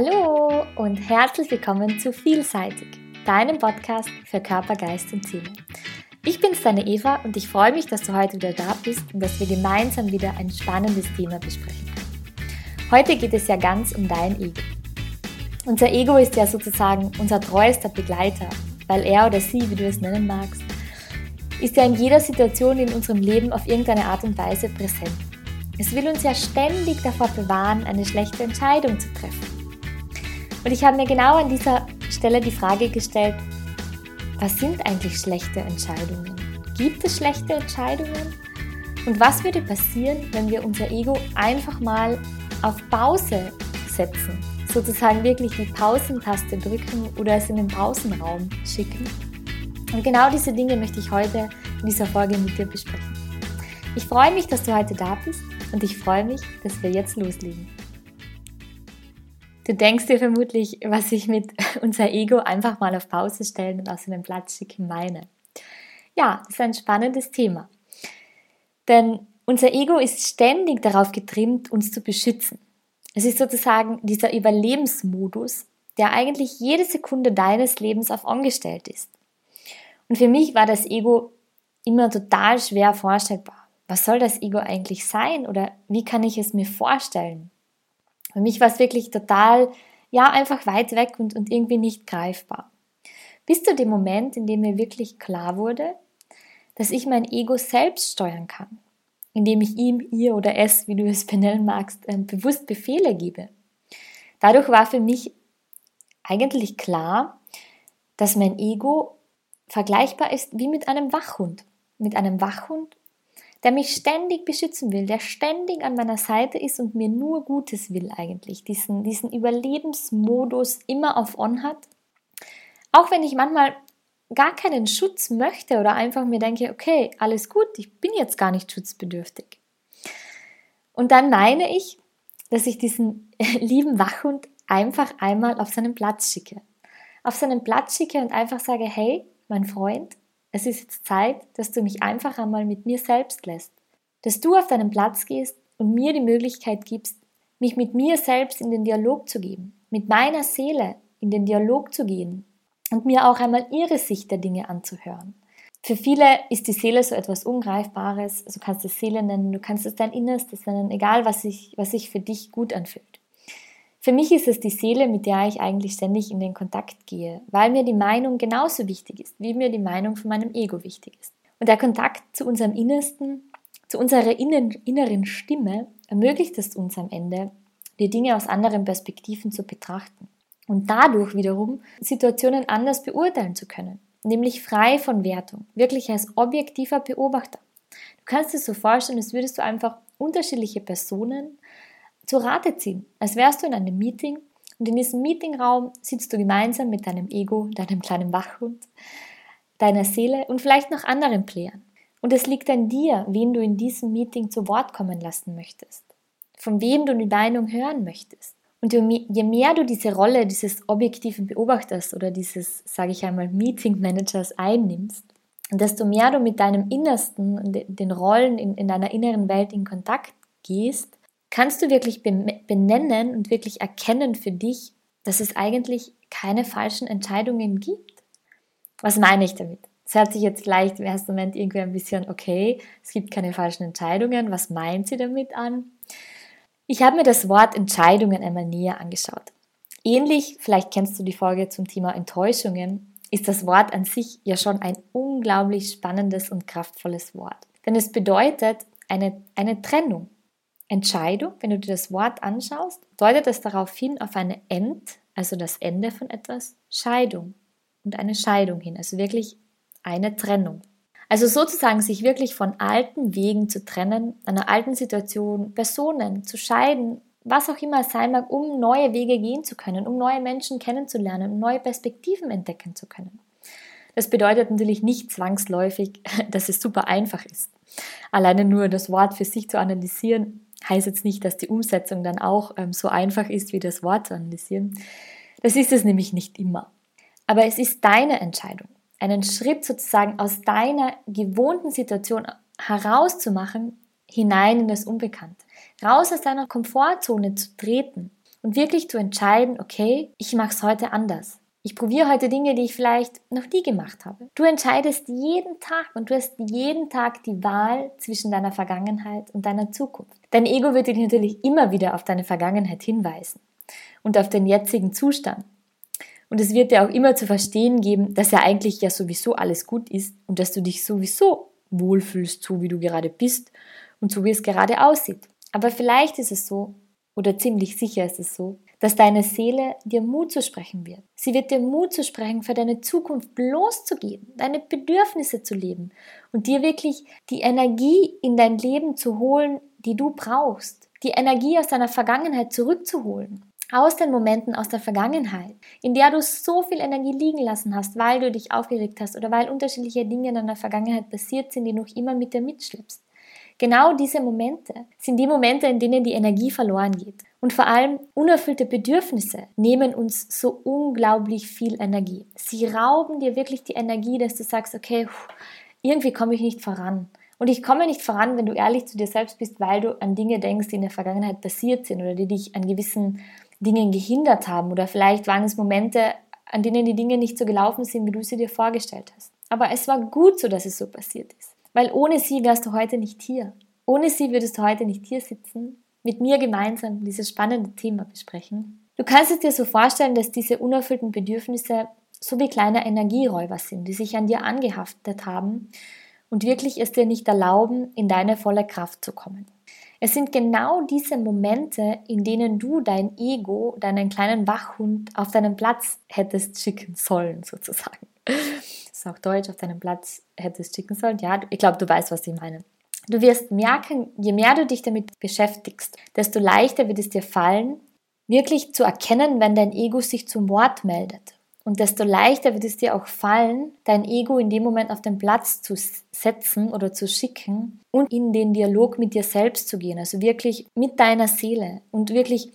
Hallo und herzlich willkommen zu Vielseitig, deinem Podcast für Körper, Geist und Seele. Ich bin deine Eva und ich freue mich, dass du heute wieder da bist und dass wir gemeinsam wieder ein spannendes Thema besprechen können. Heute geht es ja ganz um dein Ego. Unser Ego ist ja sozusagen unser treuester Begleiter, weil er oder sie, wie du es nennen magst, ist ja in jeder Situation in unserem Leben auf irgendeine Art und Weise präsent. Es will uns ja ständig davor bewahren, eine schlechte Entscheidung zu treffen. Und ich habe mir genau an dieser Stelle die Frage gestellt, was sind eigentlich schlechte Entscheidungen? Gibt es schlechte Entscheidungen? Und was würde passieren, wenn wir unser Ego einfach mal auf Pause setzen? Sozusagen wirklich die Pausentaste drücken oder es in den Pausenraum schicken? Und genau diese Dinge möchte ich heute in dieser Folge mit dir besprechen. Ich freue mich, dass du heute da bist und ich freue mich, dass wir jetzt loslegen. Du denkst dir vermutlich, was ich mit unser Ego einfach mal auf Pause stellen und aus einem Platz schicken meine. Ja, das ist ein spannendes Thema. Denn unser Ego ist ständig darauf getrimmt, uns zu beschützen. Es ist sozusagen dieser Überlebensmodus, der eigentlich jede Sekunde deines Lebens auf On gestellt ist. Und für mich war das Ego immer total schwer vorstellbar. Was soll das Ego eigentlich sein oder wie kann ich es mir vorstellen? Für mich war es wirklich total, ja, einfach weit weg und, und irgendwie nicht greifbar. Bis zu dem Moment, in dem mir wirklich klar wurde, dass ich mein Ego selbst steuern kann, indem ich ihm, ihr oder es, wie du es benennen magst, ähm, bewusst Befehle gebe. Dadurch war für mich eigentlich klar, dass mein Ego vergleichbar ist wie mit einem Wachhund. Mit einem Wachhund, der mich ständig beschützen will, der ständig an meiner Seite ist und mir nur Gutes will eigentlich, diesen, diesen Überlebensmodus immer auf On hat. Auch wenn ich manchmal gar keinen Schutz möchte oder einfach mir denke, okay, alles gut, ich bin jetzt gar nicht schutzbedürftig. Und dann meine ich, dass ich diesen lieben Wachhund einfach einmal auf seinen Platz schicke. Auf seinen Platz schicke und einfach sage, hey, mein Freund, es ist jetzt Zeit, dass du mich einfach einmal mit mir selbst lässt. Dass du auf deinen Platz gehst und mir die Möglichkeit gibst, mich mit mir selbst in den Dialog zu geben, mit meiner Seele in den Dialog zu gehen und mir auch einmal ihre Sicht der Dinge anzuhören. Für viele ist die Seele so etwas Ungreifbares, also du kannst es Seele nennen, du kannst es dein Innerstes nennen, egal was sich, was sich für dich gut anfühlt. Für mich ist es die Seele, mit der ich eigentlich ständig in den Kontakt gehe, weil mir die Meinung genauso wichtig ist, wie mir die Meinung von meinem Ego wichtig ist. Und der Kontakt zu unserem Innersten, zu unserer inneren Stimme ermöglicht es uns am Ende, die Dinge aus anderen Perspektiven zu betrachten und dadurch wiederum Situationen anders beurteilen zu können, nämlich frei von Wertung, wirklich als objektiver Beobachter. Du kannst es so vorstellen, als würdest du einfach unterschiedliche Personen zu Rate ziehen, als wärst du in einem Meeting und in diesem Meetingraum sitzt du gemeinsam mit deinem Ego, deinem kleinen Wachhund, deiner Seele und vielleicht noch anderen Playern. Und es liegt an dir, wen du in diesem Meeting zu Wort kommen lassen möchtest, von wem du die Meinung hören möchtest. Und je mehr du diese Rolle dieses objektiven Beobachters oder dieses, sage ich einmal, Meeting Managers einnimmst, desto mehr du mit deinem Innersten, den Rollen in, in deiner inneren Welt in Kontakt gehst, kannst du wirklich benennen und wirklich erkennen für dich, dass es eigentlich keine falschen Entscheidungen gibt? Was meine ich damit? Es hört sich jetzt gleich im ersten Moment irgendwie ein bisschen, okay, es gibt keine falschen Entscheidungen. Was meint sie damit an? Ich habe mir das Wort Entscheidungen einmal näher angeschaut. Ähnlich, vielleicht kennst du die Folge zum Thema Enttäuschungen, ist das Wort an sich ja schon ein unglaublich spannendes und kraftvolles Wort. Denn es bedeutet eine, eine Trennung. Entscheidung, wenn du dir das Wort anschaust, deutet es darauf hin auf eine End, also das Ende von etwas, Scheidung und eine Scheidung hin, also wirklich eine Trennung. Also sozusagen sich wirklich von alten Wegen zu trennen, einer alten Situation, Personen zu scheiden, was auch immer es sein mag, um neue Wege gehen zu können, um neue Menschen kennenzulernen, um neue Perspektiven entdecken zu können. Das bedeutet natürlich nicht zwangsläufig, dass es super einfach ist. Alleine nur das Wort für sich zu analysieren, heißt jetzt nicht, dass die Umsetzung dann auch ähm, so einfach ist, wie das Wort zu analysieren. Das ist es nämlich nicht immer. Aber es ist deine Entscheidung, einen Schritt sozusagen aus deiner gewohnten Situation herauszumachen, hinein in das Unbekannte. Raus aus deiner Komfortzone zu treten und und wirklich zu entscheiden, okay, ich mache es heute anders. Ich probiere heute Dinge, die ich vielleicht noch nie gemacht habe. Du entscheidest jeden Tag und du hast jeden Tag die Wahl zwischen deiner Vergangenheit und deiner Zukunft. Dein Ego wird dich natürlich immer wieder auf deine Vergangenheit hinweisen und auf den jetzigen Zustand. Und es wird dir auch immer zu verstehen geben, dass ja eigentlich ja sowieso alles gut ist und dass du dich sowieso wohlfühlst, so wie du gerade bist und so wie es gerade aussieht. Aber vielleicht ist es so, oder ziemlich sicher ist es so, dass deine Seele dir Mut zu sprechen wird. Sie wird dir Mut zu sprechen, für deine Zukunft loszugehen, deine Bedürfnisse zu leben und dir wirklich die Energie in dein Leben zu holen, die du brauchst. Die Energie aus deiner Vergangenheit zurückzuholen. Aus den Momenten aus der Vergangenheit, in der du so viel Energie liegen lassen hast, weil du dich aufgeregt hast oder weil unterschiedliche Dinge in deiner Vergangenheit passiert sind, die noch immer mit dir mitschleppst. Genau diese Momente sind die Momente, in denen die Energie verloren geht. Und vor allem unerfüllte Bedürfnisse nehmen uns so unglaublich viel Energie. Sie rauben dir wirklich die Energie, dass du sagst, okay, irgendwie komme ich nicht voran. Und ich komme nicht voran, wenn du ehrlich zu dir selbst bist, weil du an Dinge denkst, die in der Vergangenheit passiert sind oder die dich an gewissen Dingen gehindert haben. Oder vielleicht waren es Momente, an denen die Dinge nicht so gelaufen sind, wie du sie dir vorgestellt hast. Aber es war gut so, dass es so passiert ist. Weil ohne sie wärst du heute nicht hier. Ohne sie würdest du heute nicht hier sitzen, mit mir gemeinsam dieses spannende Thema besprechen. Du kannst es dir so vorstellen, dass diese unerfüllten Bedürfnisse so wie kleine Energieräuber sind, die sich an dir angehaftet haben und wirklich es dir nicht erlauben, in deine volle Kraft zu kommen. Es sind genau diese Momente, in denen du dein Ego, deinen kleinen Wachhund auf deinen Platz hättest schicken sollen, sozusagen ist auch Deutsch, auf deinem Platz hättest schicken sollen. Ja, ich glaube, du weißt, was ich meine. Du wirst merken, je mehr du dich damit beschäftigst, desto leichter wird es dir fallen, wirklich zu erkennen, wenn dein Ego sich zum Wort meldet. Und desto leichter wird es dir auch fallen, dein Ego in dem Moment auf den Platz zu setzen oder zu schicken und in den Dialog mit dir selbst zu gehen. Also wirklich mit deiner Seele und wirklich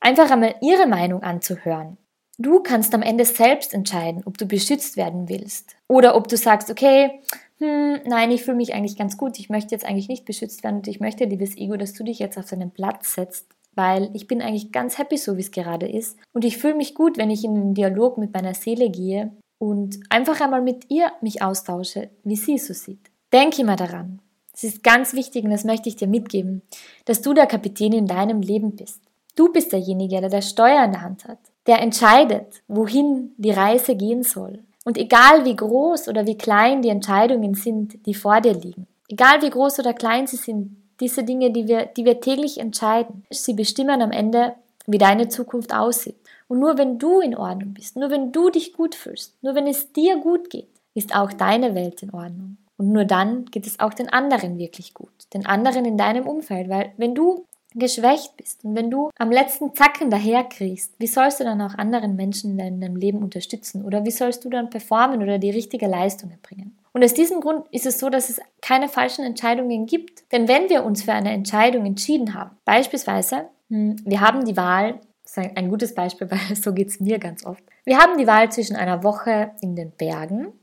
einfach einmal ihre Meinung anzuhören. Du kannst am Ende selbst entscheiden, ob du beschützt werden willst oder ob du sagst, okay, hm, nein, ich fühle mich eigentlich ganz gut, ich möchte jetzt eigentlich nicht beschützt werden und ich möchte, liebes Ego, dass du dich jetzt auf deinen Platz setzt, weil ich bin eigentlich ganz happy, so wie es gerade ist und ich fühle mich gut, wenn ich in den Dialog mit meiner Seele gehe und einfach einmal mit ihr mich austausche, wie sie es so sieht. Denk immer daran. Es ist ganz wichtig und das möchte ich dir mitgeben, dass du der Kapitän in deinem Leben bist. Du bist derjenige, der das Steuer in der Hand hat der entscheidet, wohin die Reise gehen soll. Und egal wie groß oder wie klein die Entscheidungen sind, die vor dir liegen, egal wie groß oder klein sie sind, diese Dinge, die wir, die wir täglich entscheiden, sie bestimmen am Ende, wie deine Zukunft aussieht. Und nur wenn du in Ordnung bist, nur wenn du dich gut fühlst, nur wenn es dir gut geht, ist auch deine Welt in Ordnung. Und nur dann geht es auch den anderen wirklich gut, den anderen in deinem Umfeld, weil wenn du geschwächt bist und wenn du am letzten Zacken daherkriegst, wie sollst du dann auch anderen Menschen in deinem Leben unterstützen oder wie sollst du dann performen oder die richtige Leistung erbringen? Und aus diesem Grund ist es so, dass es keine falschen Entscheidungen gibt. Denn wenn wir uns für eine Entscheidung entschieden haben, beispielsweise, hm, wir haben die Wahl, das ist ein gutes Beispiel, weil so geht es mir ganz oft. Wir haben die Wahl zwischen einer Woche in den Bergen.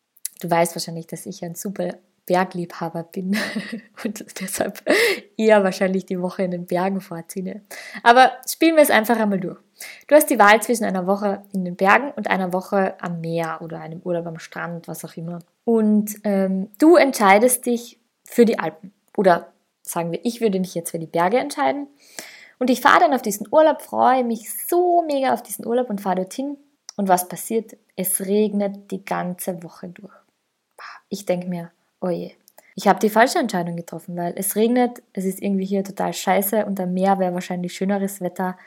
Du weißt wahrscheinlich, dass ich ein super Bergliebhaber bin und deshalb eher wahrscheinlich die Woche in den Bergen vorziehe. Aber spielen wir es einfach einmal durch. Du hast die Wahl zwischen einer Woche in den Bergen und einer Woche am Meer oder einem Urlaub am Strand, was auch immer. Und ähm, du entscheidest dich für die Alpen. Oder sagen wir, ich würde mich jetzt für die Berge entscheiden. Und ich fahre dann auf diesen Urlaub, freue mich so mega auf diesen Urlaub und fahre dorthin. Und was passiert? Es regnet die ganze Woche durch. Ich denke mir, oh je, ich habe die falsche Entscheidung getroffen, weil es regnet, es ist irgendwie hier total scheiße und am Meer wäre wahrscheinlich schöneres Wetter,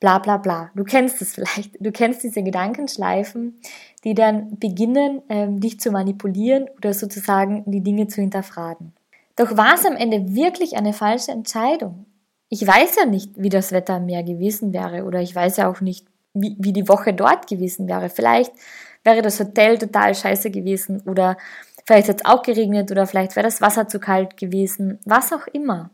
bla bla bla. Du kennst es vielleicht, du kennst diese Gedankenschleifen, die dann beginnen, ähm, dich zu manipulieren oder sozusagen die Dinge zu hinterfragen. Doch war es am Ende wirklich eine falsche Entscheidung? Ich weiß ja nicht, wie das Wetter am Meer gewesen wäre oder ich weiß ja auch nicht, wie, wie die Woche dort gewesen wäre. Vielleicht wäre das Hotel total scheiße gewesen oder Vielleicht hat es auch geregnet oder vielleicht wäre das Wasser zu kalt gewesen, was auch immer.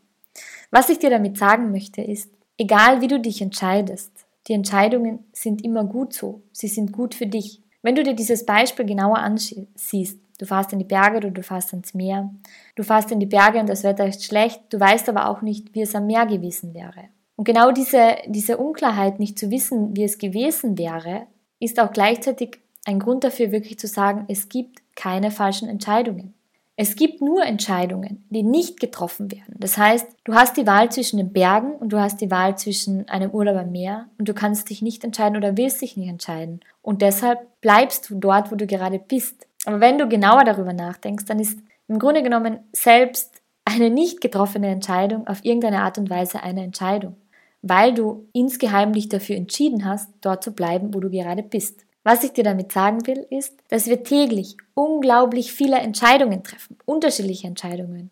Was ich dir damit sagen möchte ist, egal wie du dich entscheidest, die Entscheidungen sind immer gut so. Sie sind gut für dich. Wenn du dir dieses Beispiel genauer ansiehst, du fährst in die Berge oder du fährst ans Meer, du fährst in die Berge und das Wetter ist schlecht, du weißt aber auch nicht, wie es am Meer gewesen wäre. Und genau diese, diese Unklarheit, nicht zu wissen, wie es gewesen wäre, ist auch gleichzeitig ein Grund dafür, wirklich zu sagen, es gibt keine falschen Entscheidungen. Es gibt nur Entscheidungen, die nicht getroffen werden. Das heißt, du hast die Wahl zwischen den Bergen und du hast die Wahl zwischen einem Urlaub am Meer und du kannst dich nicht entscheiden oder willst dich nicht entscheiden. Und deshalb bleibst du dort, wo du gerade bist. Aber wenn du genauer darüber nachdenkst, dann ist im Grunde genommen selbst eine nicht getroffene Entscheidung auf irgendeine Art und Weise eine Entscheidung weil du insgeheim dich dafür entschieden hast, dort zu bleiben, wo du gerade bist. Was ich dir damit sagen will, ist, dass wir täglich unglaublich viele Entscheidungen treffen, unterschiedliche Entscheidungen,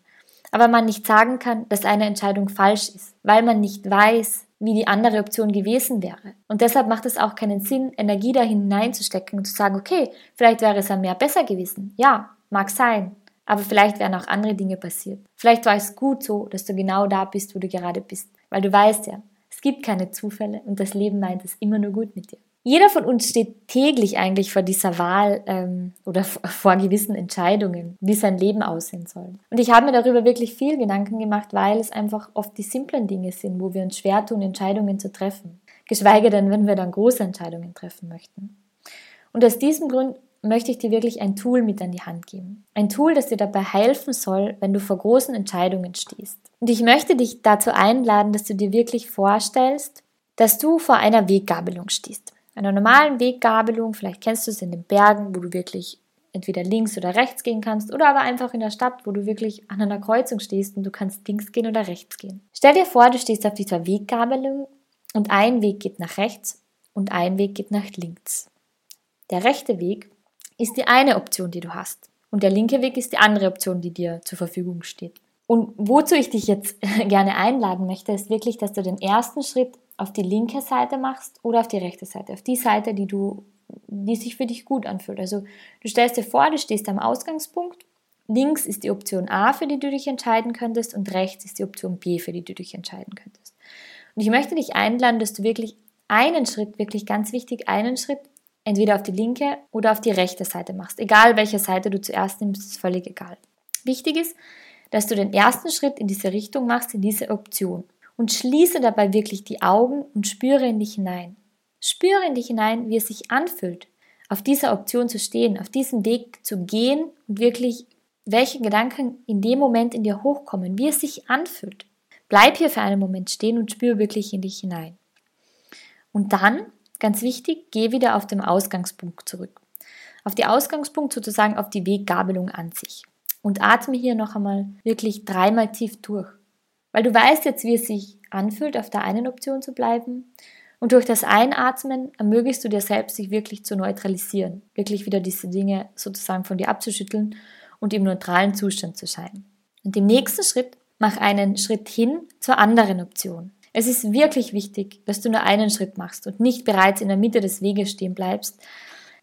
aber man nicht sagen kann, dass eine Entscheidung falsch ist, weil man nicht weiß, wie die andere Option gewesen wäre. Und deshalb macht es auch keinen Sinn, Energie dahin hineinzustecken und zu sagen, okay, vielleicht wäre es am Meer besser gewesen. Ja, mag sein. Aber vielleicht wären auch andere Dinge passiert. Vielleicht war es gut so, dass du genau da bist, wo du gerade bist. Weil du weißt ja, es gibt keine Zufälle und das Leben meint es immer nur gut mit dir. Jeder von uns steht täglich eigentlich vor dieser Wahl ähm, oder vor gewissen Entscheidungen, wie sein Leben aussehen soll. Und ich habe mir darüber wirklich viel Gedanken gemacht, weil es einfach oft die simplen Dinge sind, wo wir uns schwer tun, Entscheidungen zu treffen. Geschweige denn, wenn wir dann große Entscheidungen treffen möchten. Und aus diesem Grund möchte ich dir wirklich ein Tool mit an die Hand geben. Ein Tool, das dir dabei helfen soll, wenn du vor großen Entscheidungen stehst. Und ich möchte dich dazu einladen, dass du dir wirklich vorstellst, dass du vor einer Weggabelung stehst. Einer normalen Weggabelung, vielleicht kennst du es in den Bergen, wo du wirklich entweder links oder rechts gehen kannst oder aber einfach in der Stadt, wo du wirklich an einer Kreuzung stehst und du kannst links gehen oder rechts gehen. Stell dir vor, du stehst auf dieser Weggabelung und ein Weg geht nach rechts und ein Weg geht nach links. Der rechte Weg ist die eine Option, die du hast. Und der linke Weg ist die andere Option, die dir zur Verfügung steht. Und wozu ich dich jetzt gerne einladen möchte, ist wirklich, dass du den ersten Schritt auf die linke Seite machst oder auf die rechte Seite, auf die Seite, die du, die sich für dich gut anfühlt. Also du stellst dir vor, du stehst am Ausgangspunkt. Links ist die Option A, für die du dich entscheiden könntest, und rechts ist die Option B, für die du dich entscheiden könntest. Und ich möchte dich einladen, dass du wirklich einen Schritt, wirklich ganz wichtig, einen Schritt entweder auf die linke oder auf die rechte Seite machst. Egal welche Seite du zuerst nimmst, ist völlig egal. Wichtig ist, dass du den ersten Schritt in diese Richtung machst, in diese Option. Und schließe dabei wirklich die Augen und spüre in dich hinein. Spüre in dich hinein, wie es sich anfühlt, auf dieser Option zu stehen, auf diesem Weg zu gehen und wirklich, welche Gedanken in dem Moment in dir hochkommen, wie es sich anfühlt. Bleib hier für einen Moment stehen und spüre wirklich in dich hinein. Und dann Ganz wichtig, geh wieder auf den Ausgangspunkt zurück. Auf die Ausgangspunkt sozusagen auf die Weggabelung an sich. Und atme hier noch einmal wirklich dreimal tief durch. Weil du weißt jetzt, wie es sich anfühlt, auf der einen Option zu bleiben. Und durch das Einatmen ermöglichst du dir selbst, sich wirklich zu neutralisieren. Wirklich wieder diese Dinge sozusagen von dir abzuschütteln und im neutralen Zustand zu sein. Und im nächsten Schritt mach einen Schritt hin zur anderen Option. Es ist wirklich wichtig, dass du nur einen Schritt machst und nicht bereits in der Mitte des Weges stehen bleibst.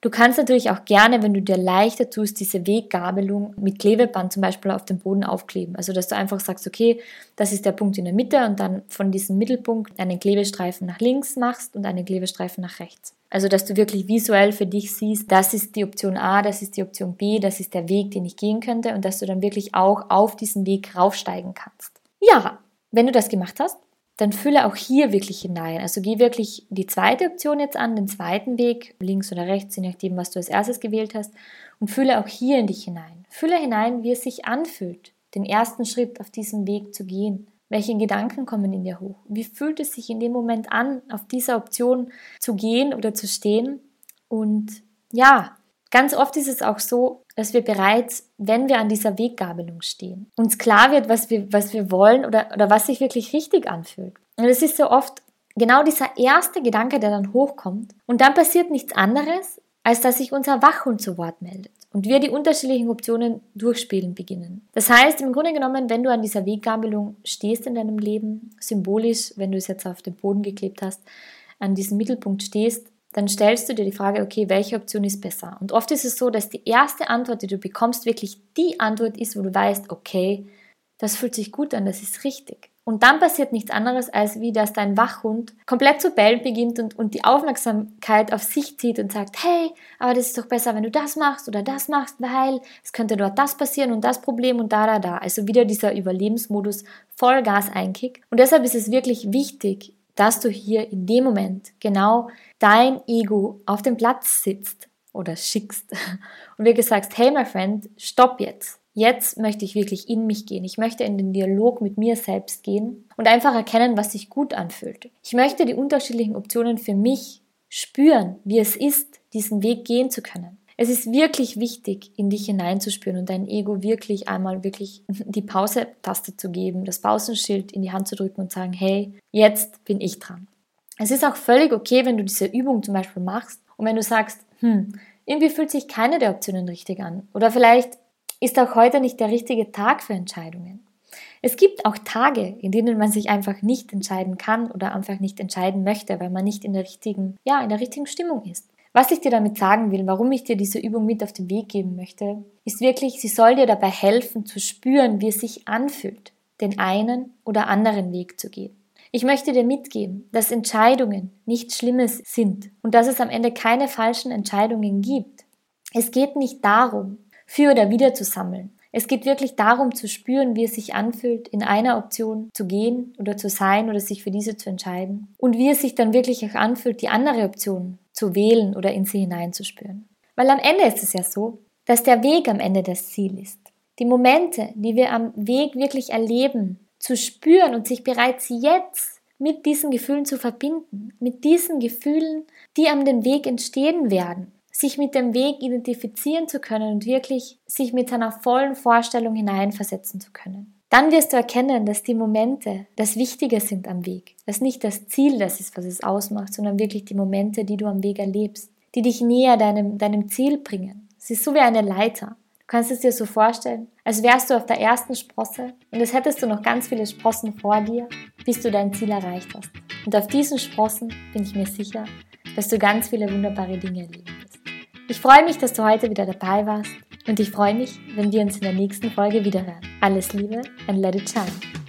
Du kannst natürlich auch gerne, wenn du dir leichter tust, diese Weggabelung mit Klebeband zum Beispiel auf dem Boden aufkleben. Also dass du einfach sagst, okay, das ist der Punkt in der Mitte und dann von diesem Mittelpunkt einen Klebestreifen nach links machst und einen Klebestreifen nach rechts. Also dass du wirklich visuell für dich siehst, das ist die Option A, das ist die Option B, das ist der Weg, den ich gehen könnte und dass du dann wirklich auch auf diesen Weg raufsteigen kannst. Ja, wenn du das gemacht hast, dann fülle auch hier wirklich hinein. Also geh wirklich die zweite Option jetzt an, den zweiten Weg, links oder rechts, je nachdem, was du als erstes gewählt hast, und fülle auch hier in dich hinein. Fülle hinein, wie es sich anfühlt, den ersten Schritt auf diesem Weg zu gehen. Welche Gedanken kommen in dir hoch? Wie fühlt es sich in dem Moment an, auf dieser Option zu gehen oder zu stehen? Und ja, Ganz oft ist es auch so, dass wir bereits, wenn wir an dieser Weggabelung stehen, uns klar wird, was wir, was wir wollen oder, oder was sich wirklich richtig anfühlt. Und es ist so oft genau dieser erste Gedanke, der dann hochkommt. Und dann passiert nichts anderes, als dass sich unser Wachhund zu Wort meldet und wir die unterschiedlichen Optionen durchspielen beginnen. Das heißt, im Grunde genommen, wenn du an dieser Weggabelung stehst in deinem Leben, symbolisch, wenn du es jetzt auf den Boden geklebt hast, an diesem Mittelpunkt stehst, dann stellst du dir die Frage, okay, welche Option ist besser? Und oft ist es so, dass die erste Antwort, die du bekommst, wirklich die Antwort ist, wo du weißt, okay, das fühlt sich gut an, das ist richtig. Und dann passiert nichts anderes, als wie, dass dein Wachhund komplett zu bellen beginnt und, und die Aufmerksamkeit auf sich zieht und sagt, hey, aber das ist doch besser, wenn du das machst oder das machst, weil es könnte dort das passieren und das Problem und da, da, da. Also wieder dieser Überlebensmodus Vollgas einkickt. Und deshalb ist es wirklich wichtig, dass du hier in dem Moment genau dein Ego auf dem Platz sitzt oder schickst und wirklich sagst, hey, my friend, stopp jetzt. Jetzt möchte ich wirklich in mich gehen. Ich möchte in den Dialog mit mir selbst gehen und einfach erkennen, was sich gut anfühlt. Ich möchte die unterschiedlichen Optionen für mich spüren, wie es ist, diesen Weg gehen zu können. Es ist wirklich wichtig, in dich hineinzuspüren und dein Ego wirklich einmal wirklich die Pause-Taste zu geben, das Pausenschild in die Hand zu drücken und sagen, hey, jetzt bin ich dran. Es ist auch völlig okay, wenn du diese Übung zum Beispiel machst und wenn du sagst, hm, irgendwie fühlt sich keine der Optionen richtig an oder vielleicht ist auch heute nicht der richtige Tag für Entscheidungen. Es gibt auch Tage, in denen man sich einfach nicht entscheiden kann oder einfach nicht entscheiden möchte, weil man nicht in der richtigen, ja, in der richtigen Stimmung ist. Was ich dir damit sagen will, warum ich dir diese Übung mit auf den Weg geben möchte, ist wirklich, sie soll dir dabei helfen zu spüren, wie es sich anfühlt, den einen oder anderen Weg zu gehen. Ich möchte dir mitgeben, dass Entscheidungen nichts Schlimmes sind und dass es am Ende keine falschen Entscheidungen gibt. Es geht nicht darum, für oder wieder zu sammeln. Es geht wirklich darum zu spüren, wie es sich anfühlt, in einer Option zu gehen oder zu sein oder sich für diese zu entscheiden. Und wie es sich dann wirklich auch anfühlt, die andere Option zu wählen oder in sie hineinzuspüren. Weil am Ende ist es ja so, dass der Weg am Ende das Ziel ist. Die Momente, die wir am Weg wirklich erleben, zu spüren und sich bereits jetzt mit diesen Gefühlen zu verbinden, mit diesen Gefühlen, die am den Weg entstehen werden sich mit dem Weg identifizieren zu können und wirklich sich mit seiner vollen Vorstellung hineinversetzen zu können. Dann wirst du erkennen, dass die Momente das Wichtige sind am Weg, dass nicht das Ziel das ist, was es ausmacht, sondern wirklich die Momente, die du am Weg erlebst, die dich näher deinem, deinem Ziel bringen. Es ist so wie eine Leiter. Du kannst es dir so vorstellen, als wärst du auf der ersten Sprosse und es hättest du noch ganz viele Sprossen vor dir, bis du dein Ziel erreicht hast. Und auf diesen Sprossen bin ich mir sicher, dass du ganz viele wunderbare Dinge erleben wirst. Ich freue mich, dass du heute wieder dabei warst und ich freue mich, wenn wir uns in der nächsten Folge wiederhören. Alles Liebe and let it shine.